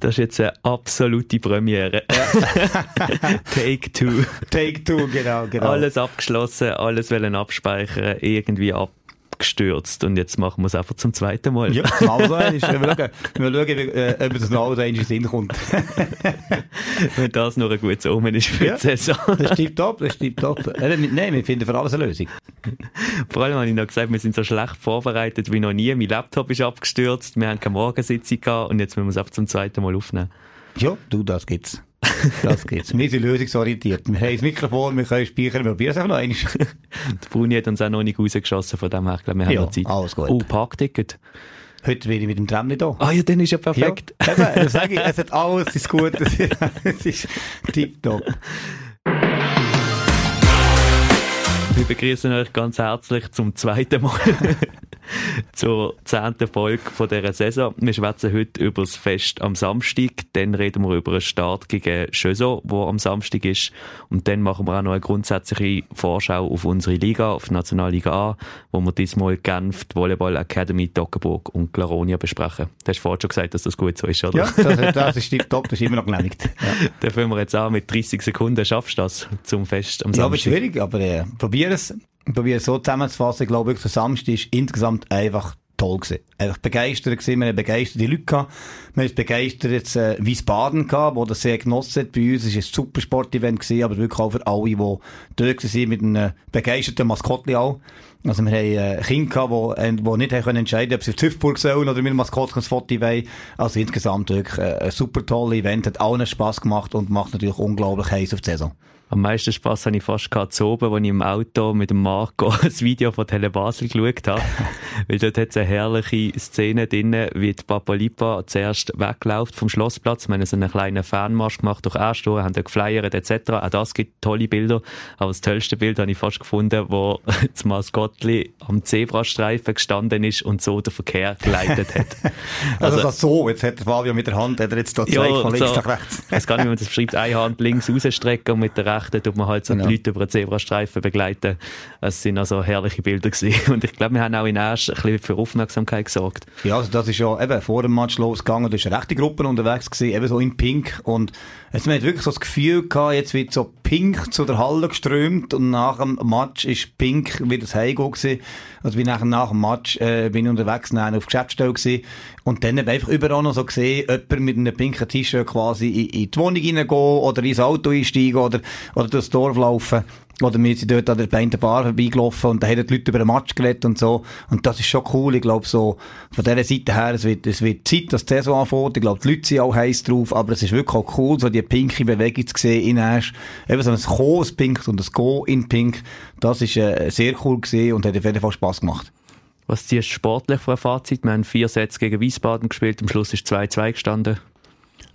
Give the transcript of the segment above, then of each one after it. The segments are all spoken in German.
Das ist jetzt eine absolute Premiere. Ja. Take two. Take two, genau, genau. Alles abgeschlossen, alles wollen abspeichern, irgendwie ab gestürzt und jetzt machen wir es einfach zum zweiten Mal. Ja, mal so einmal. Wir schauen, wir schauen äh, ob das noch in den Sinn kommt. Wenn das noch ein gutes Omen ist für ja, die Saison. das stimmt top, das stimmt top. Nein, wir finden für alles eine Lösung. Vor allem habe ich noch gesagt, wir sind so schlecht vorbereitet wie noch nie. Mein Laptop ist abgestürzt, wir haben keine Morgensitzung gehabt und jetzt müssen wir es einfach zum zweiten Mal aufnehmen. Ja, du, das gibt's. Das geht's. Wir sind lösungsorientiert. Wir haben das Mikrofon, wir können speichern, wir probieren es einfach noch einmal. Der Bruni hat uns auch noch nicht rausgeschossen von dem her. Glaube, wir haben ja, noch Zeit. alles gut. Oh, Parkticket. Heute bin ich mit dem Tram nicht da. Ah ja, dann ist ja perfekt. Ja, eben, dann sage ich, es hat alles ist gut, es ist tipptopp. Wir begrüßen euch ganz herzlich zum zweiten Mal zur zehnten Folge von dieser Saison. Wir schwätzen heute über das Fest am Samstag, dann reden wir über einen Start gegen Schöso, wo am Samstag ist und dann machen wir auch noch eine grundsätzliche Vorschau auf unsere Liga, auf die Nationalliga A, wo wir diesmal Genf, die Volleyball Academy, Toggenburg und Glaronia besprechen. Du hast vorhin schon gesagt, dass das gut so ist, oder? Ja, das, das ist top, das ist immer noch genehmigt. Ja. Dann fangen wir jetzt an mit 30 Sekunden. Schaffst du das zum Fest am Ja, Samstag? aber schwierig, aber äh, probier es. Probier es so zusammenzufassen. Ich glaube, wirklich, der Samstag ist insgesamt einfach toll gewesen. Einfach begeistert gewesen. Wir haben begeisterte Leute gehabt. Wir haben begeistert jetzt, äh, Wiesbaden gehabt, wo das sehr genossen hat bei uns. Es war ein super Sportevent gewesen, aber wirklich auch für alle, die dort waren, mit einem begeisterten Maskottchen auch. Also wir haben äh, Kinder gehabt, die, äh, die nicht haben können entscheiden ob sie auf Züfburg sollen oder mit dem Maskottchen ein Foto wollen. Also insgesamt wirklich äh, ein super tolles Event, hat allen Spass gemacht und macht natürlich unglaublich heiß auf die Saison. Am meisten Spass habe ich fast gehabt zu oben, als ich im Auto mit dem Marco ein Video von Tele Basel geschaut habe. Weil dort hat es eine herrliche Szene drin, wie die Papalipa zuerst wegläuft vom Schlossplatz. Wir haben so einen kleinen Fanmarsch gemacht durch Erstore, haben dort geflyert etc. Auch das gibt tolle Bilder. Aber das tollste Bild habe ich fast gefunden, wo das Maskottli am Zebrastreifen gestanden ist und so den Verkehr geleitet hat. Also, also das so, jetzt hat Fabio mit der Hand, hat er jetzt da zwei von links so, nach rechts. Ich weiß gar nicht, wie man das beschreibt. Eine Hand links rausstrecken und mit der rechten tut man halt so Genau. die Leute über den Zebrastreifen begleiten. Es sind also herrliche Bilder gewesen. Und ich glaube, wir haben auch in Asch ein bisschen für Aufmerksamkeit gesorgt. Ja, also das ist ja eben vor dem Match losgegangen, da ist eine rechte Gruppe unterwegs gewesen, eben so in Pink und jetzt, man hat wirklich so das Gefühl gehabt, jetzt wird so Pink zu der Halle geströmt und nach dem Match ist Pink wieder das Heimgehen gewesen. Also bin nachher nach dem Match, äh, bin ich unterwegs nachher auf Geschäftsstelle gewesen und dann habe ich einfach überall noch so gesehen, jemand mit einem pinken T-Shirt quasi in, in die Wohnung reingehen oder ins Auto einsteigen oder, oder durchs Dorf laufen. Oder wir sind dort an der Bein der Bar vorbeigelaufen und da haben die Leute über den Match geredet und so. Und das ist schon cool. Ich glaube, so, von dieser Seite her, es wird, es wird Zeit, dass die Saison anfängt. Ich glaube, die Leute sind auch heiß drauf. Aber es ist wirklich auch cool, so die pinke Bewegung zu sehen in Asch. Eben so ein Kommen ins Pink und ein Go in Pink. Das ist, äh, sehr cool gesehen und hat auf jeden Fall Spass gemacht. Was ziehst du sportlich für ein Fazit? Wir haben vier Sätze gegen Wiesbaden gespielt, am Schluss ist 2-2 gestanden.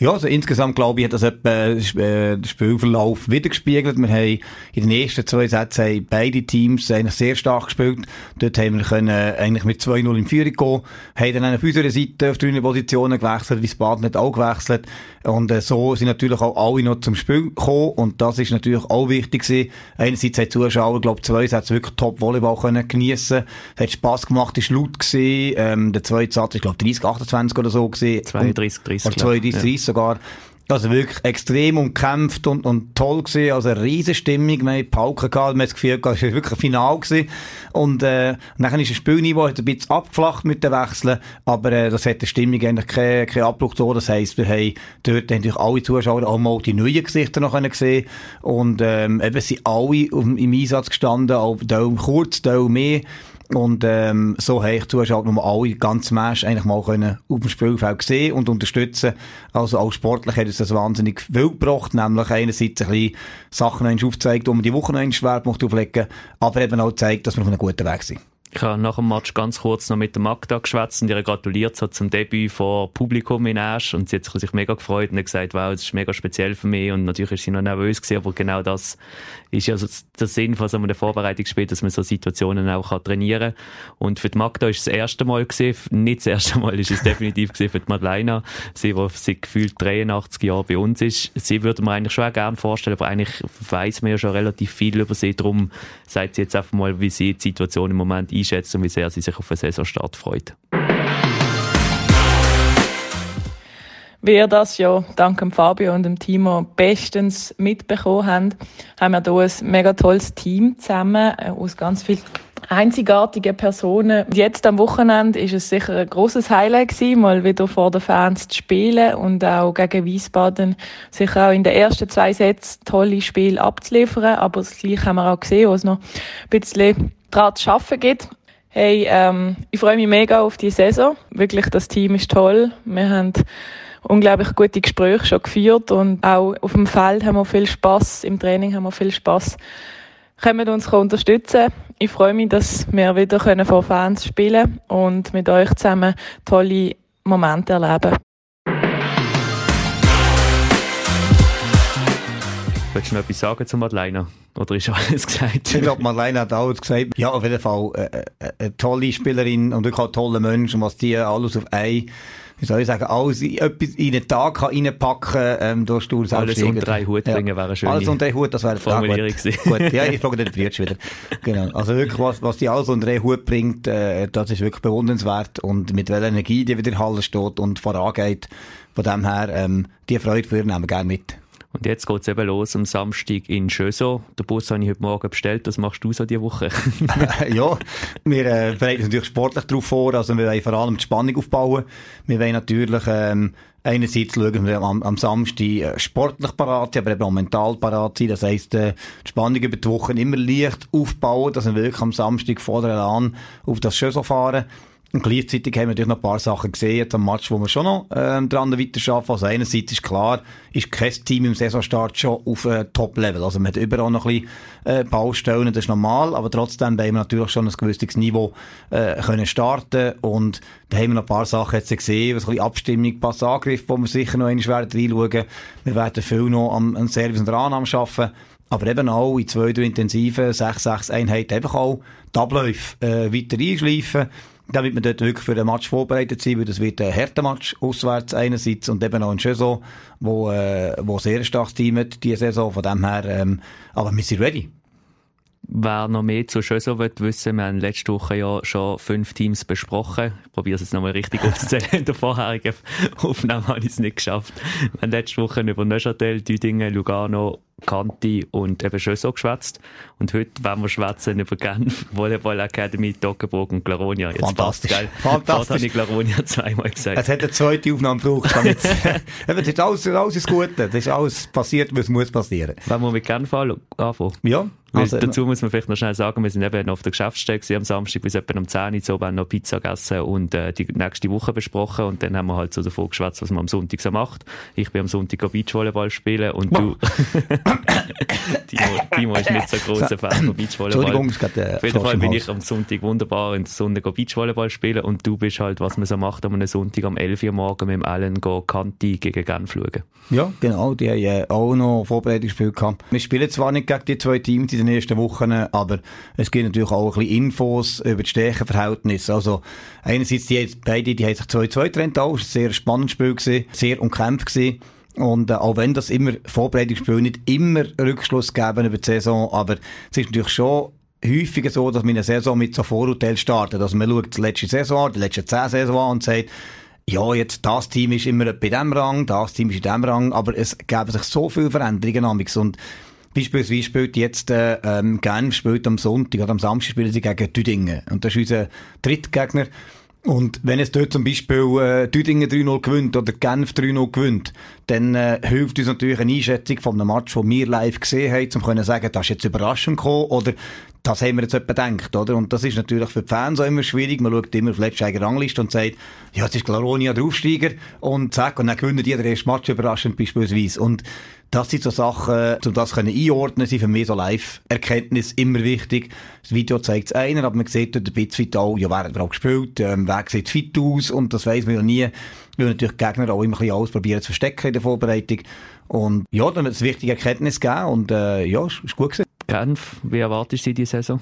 Ja, also insgesamt glaube ich, hat das etwa äh, den Spielverlauf wiedergespiegelt. Wir haben in den ersten zwei Sätzen haben beide Teams eigentlich sehr stark gespielt. Dort haben wir können äh, eigentlich mit 2-0 in Führung gehen, haben dann auf unserer Seite auf drei Positionen gewechselt, Wiesbaden hat auch gewechselt. Und äh, so sind natürlich auch alle noch zum Spiel gekommen und das ist natürlich auch wichtig gewesen. Einerseits haben die Zuschauer, glaube ich, zwei Sätze wirklich top Volleyball können geniessen. Es hat Spass gemacht, ist laut gewesen. Ähm, der zweite Satz ist, glaube ich, 30, 28 oder so gewesen. 32, 30. Oder 32, 30 sogar. Also wirklich extrem umkämpft und, und toll gewesen. Also eine riesen Stimmung. Wir haben Pauken gehabt. Wir haben das Gefühl gehabt, es war wirklich ein Final gewesen. Und, äh, nachher ist das Spielniveau ein bisschen abgeflacht mit den Wechseln. Aber, äh, das hat der Stimmung eigentlich keinen kein Abbruch getan. Das heisst, wir haben dort natürlich alle Zuschauer auch mal die neuen Gesichter noch können sehen Und, ähm, eben sind alle im Einsatz gestanden. Auch Teil kurz, Teil mehr. Und ähm, so habe ich Zuschauer noch mal alle ganz Match eigentlich mal können auf dem Spielfeld sehen und unterstützen. Also auch sportlich hat uns das wahnsinnig viel gebracht, nämlich einerseits ein bisschen Sachen aufgezeigt, wo wir die Woche einen Schwerpunkt auflegen, aber eben auch gezeigt, dass wir auf einem guten Weg sind. Ich habe nach dem Match ganz kurz noch mit der Magda geschwätzt und ihr gratuliert so zum Debüt vor Publikum in Asch und sie hat sich mega gefreut und gesagt, wow, das ist mega speziell für mich und natürlich ist sie noch nervös gewesen, aber genau das ist ja so der Sinn von so einem Vorbereitungsspiel, dass man so Situationen auch trainieren kann. Und für die Magda ist es das erste Mal gewesen, nicht das erste Mal, ist es definitiv für die Madeleine, sie, die seit gefühlt 83 Jahren bei uns ist. Sie würde man eigentlich schon auch gerne vorstellen, aber eigentlich weiss man ja schon relativ viel über sie, darum sagt sie jetzt einfach mal, wie sie die Situation im Moment einschätzt und wie sehr sie sich auf den Saisonstart freut. wir das ja dank Fabio und dem Timo bestens mitbekommen haben, haben wir hier ein mega tolles Team zusammen äh, aus ganz vielen einzigartigen Personen. Jetzt am Wochenende ist es sicher ein großes Highlight gewesen, mal wieder vor den Fans zu spielen und auch gegen Wiesbaden sicher auch in den ersten zwei Sätzen tolle Spiele abzuliefern. Aber das Gleiche haben wir auch gesehen, wo es noch ein bisschen dran zu arbeiten gibt. Hey, ähm, ich freue mich mega auf die Saison. Wirklich, das Team ist toll. Wir haben unglaublich gute Gespräche schon geführt und auch auf dem Feld haben wir viel Spaß, im Training haben wir viel Spaß. Können uns unterstützen. Ich freue mich, dass wir wieder vor Fans spielen und mit euch zusammen tolle Momente erleben. Willst du noch etwas sagen zu Madeleine? Oder ist alles gesagt? Ich glaube, Madeleine hat alles gesagt. Ja, auf jeden Fall äh, äh, eine tolle Spielerin und wirklich auch ein toller Mensch. Und was die alles auf ein wie soll ich sagen, alles etwas in den Tag kann reinpacken ähm, durch du Alles unter einen Hut bringen ja. wäre schön. Alles unter einen Hut, das wäre Formulierung gut. gut. Ja, ich frage den Friedrich wieder. Genau. Also wirklich, was, was die alles unter einen Hut bringt, äh, das ist wirklich bewundernswert und mit welcher Energie die wieder in Halle steht und vorangeht. Von dem her, ähm, die Freude für nehmen wir gerne mit. Und jetzt geht es eben los am Samstag in Schöso. Den Bus habe ich heute Morgen bestellt. Was machst du so diese Woche? ja, wir äh, bereiten uns natürlich sportlich darauf vor. Also wir wollen vor allem die Spannung aufbauen. Wir wollen natürlich ähm, einerseits schauen, dass wir am, am Samstag äh, sportlich parat sind, aber eben auch mental parat sind. Das heisst, äh, die Spannung über die Woche immer leicht aufbauen, dass wir wirklich am Samstag vor der Elan auf das Schöso fahren. Und gleichzeitig haben wir natürlich noch ein paar Sachen gesehen, jetzt am Match, wo wir schon noch ähm, dran weiterarbeiten. Also einerseits ist klar, ist kein Team im Saisonstart schon auf äh, Top-Level. Also man hat überall noch ein bisschen äh, Baustellen, das ist normal, aber trotzdem wollen wir natürlich schon ein gewisses Niveau äh, können starten und da haben wir noch ein paar Sachen jetzt gesehen, was ein bisschen Abstimmung, Pass Angriff, wo wir sicher noch einmal werden reinschauen. Wir werden viel noch am, am Service und Annahme arbeiten. Aber eben auch in zwei, drei intensiven 6-6 Einheiten einfach auch die Abläufe äh, weiter einschleifen damit wir dort wirklich für den Match vorbereitet sind, weil das wird ein harter Match auswärts einerseits und eben auch ein Saison, wo, äh, wo sehr stark Team hat, diese Saison, von dem her, ähm, aber wir sind ready. Wer noch mehr zu Schöso will wissen, wir haben letzte Woche ja schon fünf Teams besprochen. Ich probiere es jetzt nochmal richtig aufzuzählen. In der vorherigen Aufnahme habe ich es nicht geschafft. Wir haben letzte Woche über Neuchâtel, Düdingen, Lugano Kanti und eben schon so geschwätzt. Und heute werden wir schwätzen über Genf, Volleyball Academy, Toggenburg und Glaronia. Jetzt Fantastisch. Passt, Fantastisch. habe ich Glaronia zweimal gesagt. Es hat eine zweite Aufnahme gebraucht, damit es ist alles, alles ist gut. Das ist alles passiert, was muss passieren. Wenn wir mit Genf anfangen? Ja. Also, dazu muss man vielleicht noch schnell sagen, wir sind eben auf der Geschäftsstelle am Samstag bis etwa um 10 Uhr, so haben noch Pizza gegessen und äh, die nächste Woche besprochen und dann haben wir halt so davon geschwätzt, was man am Sonntag so macht. Ich bin am Sonntag Beachvolleyball spielen und du... Timo, Timo ist nicht so großer Fan von Beachvolleyball. Entschuldigung, es gerade, Auf jeden Fall bin ich am Sonntag wunderbar in der Sonne Beachvolleyball spielen und du bist halt, was man so macht, am Sonntag um 11 Uhr morgen mit dem Allen Kanti gegen Genf schauen. Ja, genau, die haben äh, auch noch Vorbereitungsspiel gehabt. Wir spielen zwar nicht gegen die zwei Teams in den ersten Wochen, aber es gibt natürlich auch ein bisschen Infos über die Stärkenverhältnisse. Also, einerseits, die, beide, die haben sich 2-2 getrennt, auch. Ein sehr spannendes Spiel gewesen, sehr umkämpft gewesen. Und äh, auch wenn das immer Vorbereitungsspiel nicht immer Rückschluss geben über die Saison, aber es ist natürlich schon häufiger so, dass man eine Saison mit so Vorurteilen startet. Also man schaut die letzte Saison, die letzten zehn Saison an und sagt, ja, jetzt das Team ist immer bei dem Rang, das Team ist in dem Rang, aber es geben sich so viele Veränderungen amigs und Beispielsweise spielt jetzt äh, ähm, Genf spielt am Sonntag oder am Samstag spielen sie gegen Düdingen. Und das ist unser Drittgegner. Und wenn es dort zum Beispiel äh, Düdingen 3-0 gewinnt oder Genf 3-0 gewinnt, dann äh, hilft uns natürlich eine Einschätzung von einem Match, den wir live gesehen haben, um zu sagen, das ist jetzt überraschend gekommen oder das haben wir jetzt etwa gedacht, oder? Und das ist natürlich für die Fans auch immer schwierig. Man schaut immer auf die letzte Rangliste und sagt, ja, jetzt ist Glaronia der Aufsteiger und zack, und dann gewinnt jeder erste Match überraschend beispielsweise. Und das sind so Sachen, um das können einordnen, sind für mich so Live-Erkenntnis immer wichtig. Das Video zeigt es einer, aber man sieht dort ein bisschen auch, ja, wer hat überhaupt gespielt, ähm, wer sieht fit aus und das weiss man ja nie. Weil natürlich die Gegner auch immer ein bisschen alles probieren zu verstecken in der Vorbereitung. Und ja, dann hat es wichtige Erkenntnis gegeben und äh, ja, ist, ist gut gewesen. Genf, wie erwartest du diese Saison?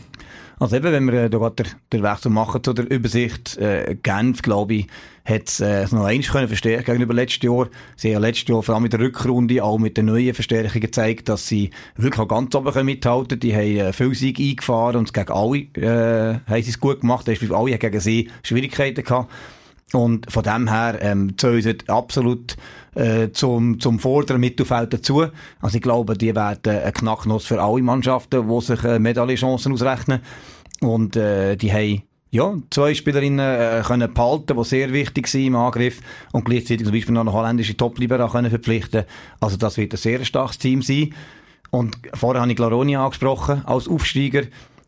Also eben, wenn wir äh, da gerade den Wechsel machen zu der Übersicht, äh, Genf, glaube ich, hat es äh, noch eins können verstärken gegenüber letztes Jahr. Sie haben letztes Jahr vor allem mit der Rückrunde auch mit den neuen Verstärkungen gezeigt, dass sie wirklich auch ganz oben können mithalten Die haben äh, viel Sieg eingefahren und gegen alle äh, haben sie es gut gemacht. Alle haben gegen sie Schwierigkeiten gehabt. Und von dem her ähm, zählen absolut äh, zum, zum vorderen Mittelfeld dazu. Also ich glaube, die werden ein Knacknuss für alle Mannschaften, die sich äh, Medaillenchancen ausrechnen. Und äh, die haben ja, zwei Spielerinnen äh, können behalten, die sehr wichtig sind im Angriff und gleichzeitig zum Beispiel noch eine holländische Top-Libera können verpflichten. Also das wird ein sehr starkes Team sein. Und vorher habe ich Glaronia angesprochen als Aufsteiger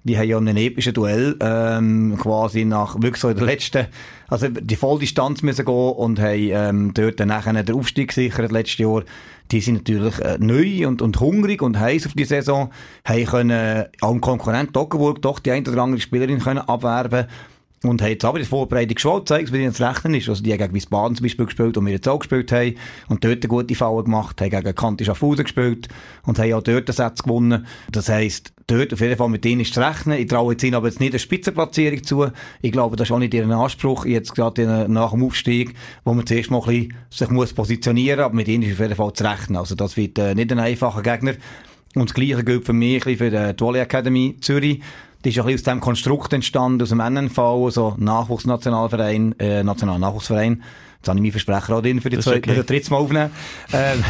die haben ja in einem epischen Duell ähm, quasi nach wirklich so in der letzten, also die Volldistanz müssen gehen und haben ähm, dort dann nachher den Aufstieg gesichert letztes Jahr. Die sind natürlich äh, neu und, und hungrig und heiß auf die Saison, haben können auch im Konkurrent Toggenburg doch die ein oder andere Spielerin können abwerben und haben jetzt aber die Vorbereitung schon gezeigt, wie ihnen zu rechnen ist. Also die haben gegen Wiesbaden zum Beispiel gespielt, wo wir jetzt auch gespielt haben. Und dort eine gute Falle gemacht, haben gegen Kanti Schaffhausen gespielt und haben auch dort einen Satz gewonnen. Das heisst, dort auf jeden Fall mit denen ist zu rechnen. Ich traue jetzt ihnen aber jetzt nicht eine Spitzenplatzierung zu. Ich glaube, das ist auch nicht ihren Anspruch, jetzt gerade nach dem Aufstieg, wo man zuerst mal ein bisschen sich muss positionieren, aber mit ihnen ist auf jeden Fall zu rechnen. Also das wird äh, nicht ein einfacher Gegner. Und das Gleiche gilt für mich für die Volley Academy Zürich. Die ist ein bisschen aus dem Konstrukt entstanden, aus dem NNV, also Nachwuchsnationalverein, äh, Nationalnachwuchsverein. Jetzt habe ich meinen Versprecher auch drin für die zweite, okay. für dritte Mal aufnehmen. ähm,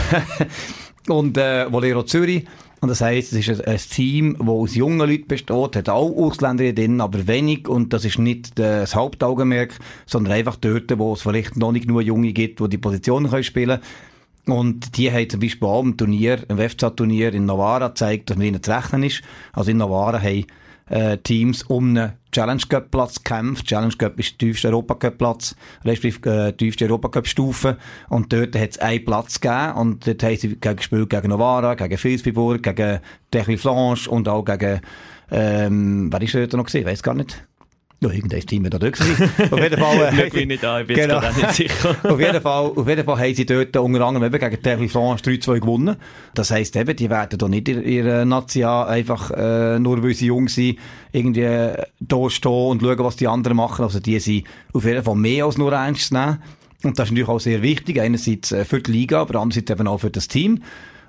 und äh, Volero Zürich. Und das heisst, es ist ein, ein Team, das aus jungen Leuten besteht, hat auch Ausländer drin, aber wenig. Und das ist nicht das Hauptaugenmerk, sondern einfach dort, wo es vielleicht noch nicht nur Junge gibt, die die Positionen können spielen können. Und die haben zum Beispiel auch im Turnier, im WFZ-Turnier in Novara gezeigt, dass mit ihnen zu rechnen ist. Also in Novara haben äh, Teams um einen Challenge Cup Platz kämpft. Challenge Cup ist der tiefste Europa Cup Platz, respektive äh, tiefste Europa Cup Stufe. Und dort hat es einen Platz gegeben. Und dort haben sie gespielt gegen Novara, gegen Filsbiburg, gegen Techli Flanche und auch gegen, ähm, wer ist dort noch gesehen? Weiß gar nicht. Ja, irgendein Team wird da dort. Auf jeden Fall. Äh, ich bin nicht da, ich bin genau. jetzt nicht sicher. auf, jeden Fall, auf jeden Fall haben sie dort unter anderem eben gegen Terry France 3-2 gewonnen. Das heisst eben, die werden da nicht in ihrer Nation einfach, äh, nur weil sie jung sind, irgendwie äh, da stehen und schauen, was die anderen machen. Also die sind auf jeden Fall mehr als nur eins zu nehmen. Und das ist natürlich auch sehr wichtig. Einerseits äh, für die Liga, aber andererseits eben auch für das Team.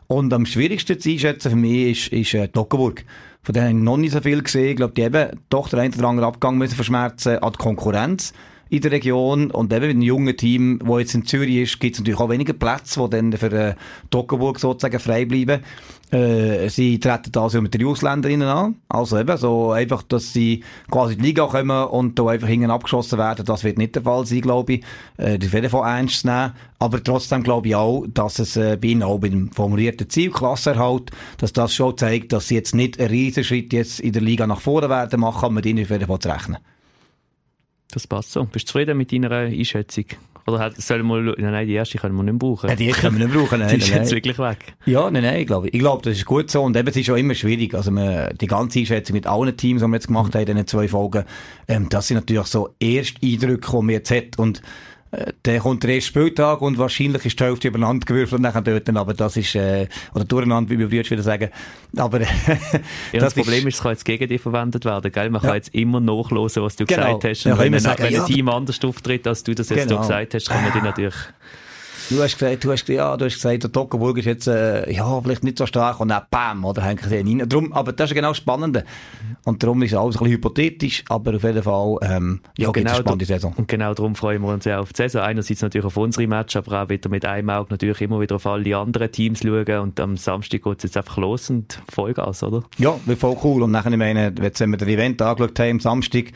Und am schwierigsten zu einschätzen für mich ist, ist äh, Toggenburg. Von denen habe ich noch nicht so viel gesehen. Ich glaube, die eben doch der ein oder andere Abgang müssen verschmerzen an die Konkurrenz in der Region. Und eben mit einem jungen Team, das jetzt in Zürich ist, gibt es natürlich auch weniger Plätze, die dann für äh, Toggenburg sozusagen frei bleiben. Äh, sie treten also mit den Ausländerinnen an. Also eben, so einfach, dass sie quasi in die Liga kommen und da einfach hinten abgeschossen werden, das wird nicht der Fall sein, glaube ich. Äh, das wird Fall ernst nehmen. Aber trotzdem glaube ich auch, dass es äh, bei ihnen auch beim formulierten Ziel Klassenerhalt, dass das schon zeigt, dass sie jetzt nicht einen riesen Schritt jetzt in der Liga nach vorne werden machen, mit ihnen auf jeden Fall zu rechnen. Das passt so. Bist du zufrieden mit deiner Einschätzung? Oder sollen wir, nein, die erste können wir nicht brauchen. Ja, die können wir nicht brauchen, nein. die ist jetzt wirklich weg. Ja, nein, nein, ich glaube, ich glaube, das ist gut so. Und eben, es ist auch immer schwierig. Also, man, die ganze Einschätzung mit allen Teams, die wir jetzt gemacht haben in diesen zwei Folgen, ähm, das sind natürlich so Ersteindrücke, die man jetzt hat. Und, der kommt der erste Spieltag und wahrscheinlich ist die Hälfte übereinander gewürfelt nachher dort, aber das ist, äh, oder durcheinander, wie wir früher wieder sagen. Aber, ja, das, das, Problem ist, es kann jetzt gegen dich verwendet werden, gell? Man ja. kann jetzt immer nachlesen, was du genau. gesagt hast. Und ja, wenn, ein, wenn ein Team anders auftritt, als du das jetzt genau. gesagt hast, kann man die natürlich Du hast gesagt, du hast, ja, du hast gesagt, der Toggenburg ist jetzt, äh, ja, vielleicht nicht so stark und dann bam, oder hängen sie rein. Drum, aber das ist genau das Spannende. Und darum ist alles ein bisschen hypothetisch, aber auf jeden Fall, ähm, ja, genau, eine spannende Saison. Und genau darum freuen wir uns ja auf die Saison. Einerseits natürlich auf unsere Match, aber auch wieder mit einem Auge natürlich immer wieder auf alle anderen Teams schauen und am Samstag geht es jetzt einfach los und Vollgas, oder? Ja, wird voll cool. Und nachher, ich meine, jetzt haben wir das Event angeschaut haben, am Samstag,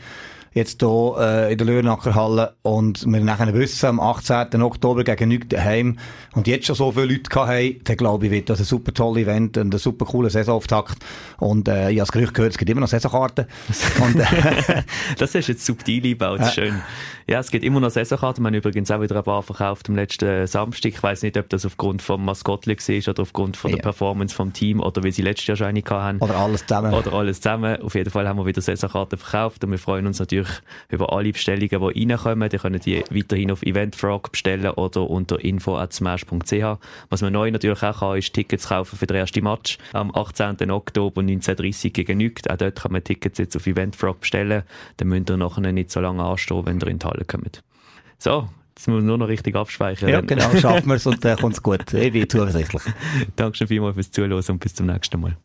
jetzt hier äh, in der Lörnacher Halle und wir nachher wissen, am 18. Oktober gegen Nügt daheim und jetzt schon so viele Leute haben, dann glaube ich, wird das ein super tolles Event und ein super cooler Saisonauftakt und äh, ich habe das Gerücht gehört, es gibt immer noch Saisonkarten. und, äh, das ist jetzt subtil eingebaut, äh, schön. Ja, es gibt immer noch Saisonkarten, wir haben übrigens auch wieder ein paar verkauft am letzten Samstag. Ich weiß nicht, ob das aufgrund vom Maskottli war oder aufgrund von der ja. Performance vom Team oder wie sie letztes Jahr schon eine hatten. Oder alles zusammen. Oder alles zusammen. Auf jeden Fall haben wir wieder Saisonkarten verkauft und wir freuen uns natürlich über alle Bestellungen, die reinkommen. Die können die weiterhin auf Eventfrog bestellen oder unter info.smash.ch. Was man neu natürlich auch kann, ist Tickets kaufen für den ersten Match am 18. Oktober 19.30 gegen Nügt. Auch dort kann man Tickets jetzt auf Eventfrog bestellen. Dann müsst ihr nachher nicht so lange anstehen, wenn ihr in die Halle kommt. So, Jetzt muss man nur noch richtig abspeichern. Ja, genau, schaffen wir es und dann kommt es gut. Ich bin zuversichtlich. Danke schon vielmals fürs Zuhören und bis zum nächsten Mal.